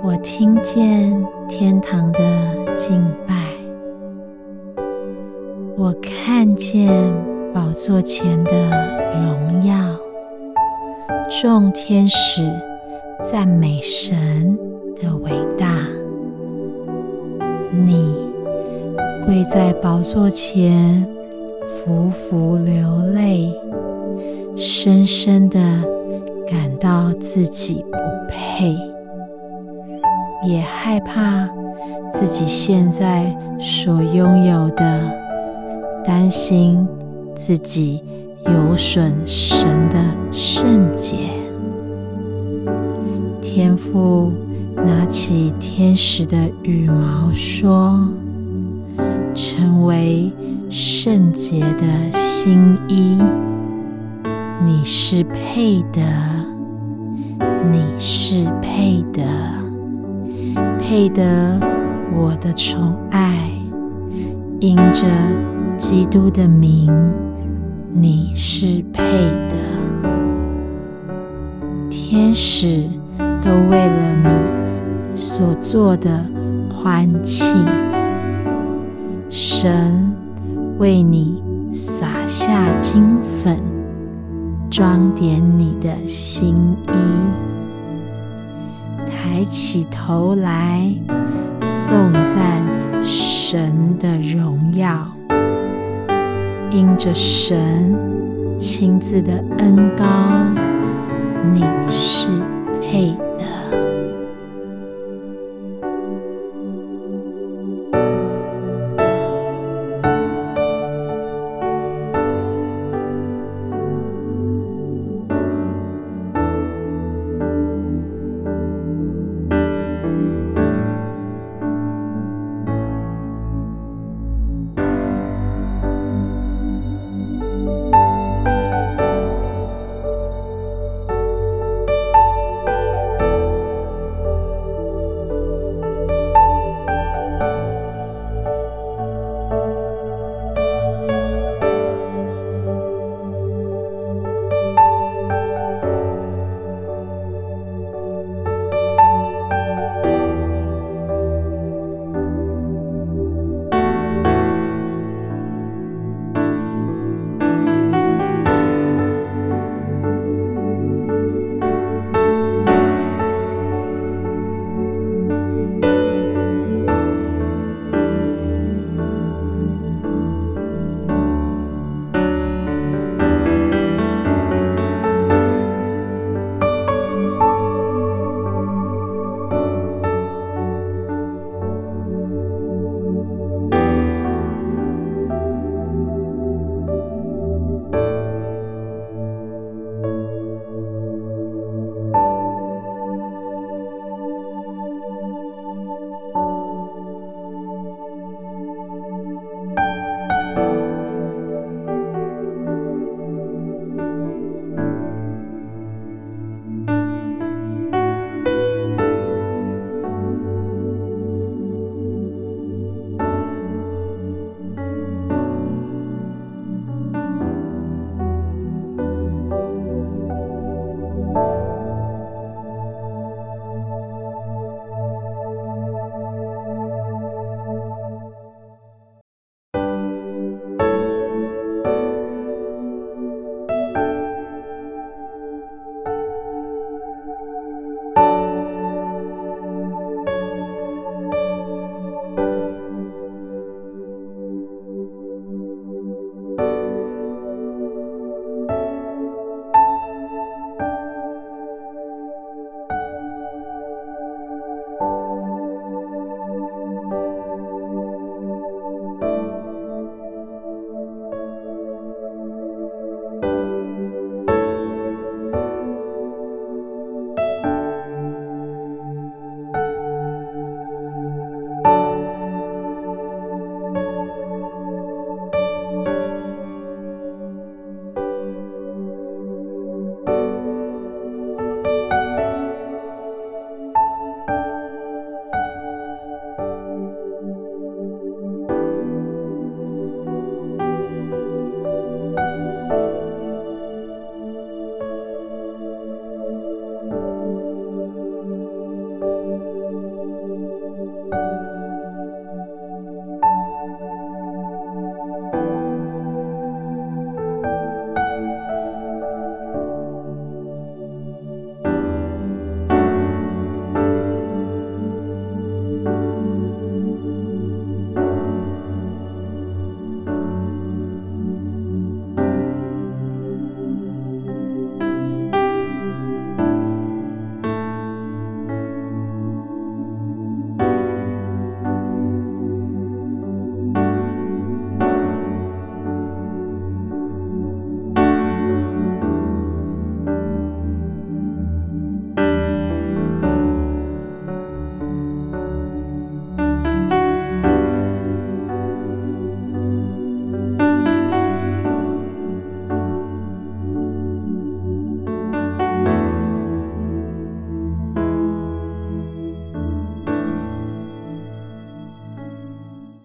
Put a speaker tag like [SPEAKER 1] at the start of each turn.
[SPEAKER 1] 我听见天堂的敬拜，我看见宝座前的荣耀，众天使赞美神的伟大。你跪在宝座前，伏伏流泪，深深的感到自己不配。也害怕自己现在所拥有的，担心自己有损神的圣洁。天父拿起天使的羽毛说：“成为圣洁的新衣，你是配的，你是配的。”配得我的宠爱，因着基督的名，你是配的。天使都为了你所做的欢庆，神为你洒下金粉，装点你的新衣。抬起头来，颂赞神的荣耀，因着神亲自的恩高，你是配的。Música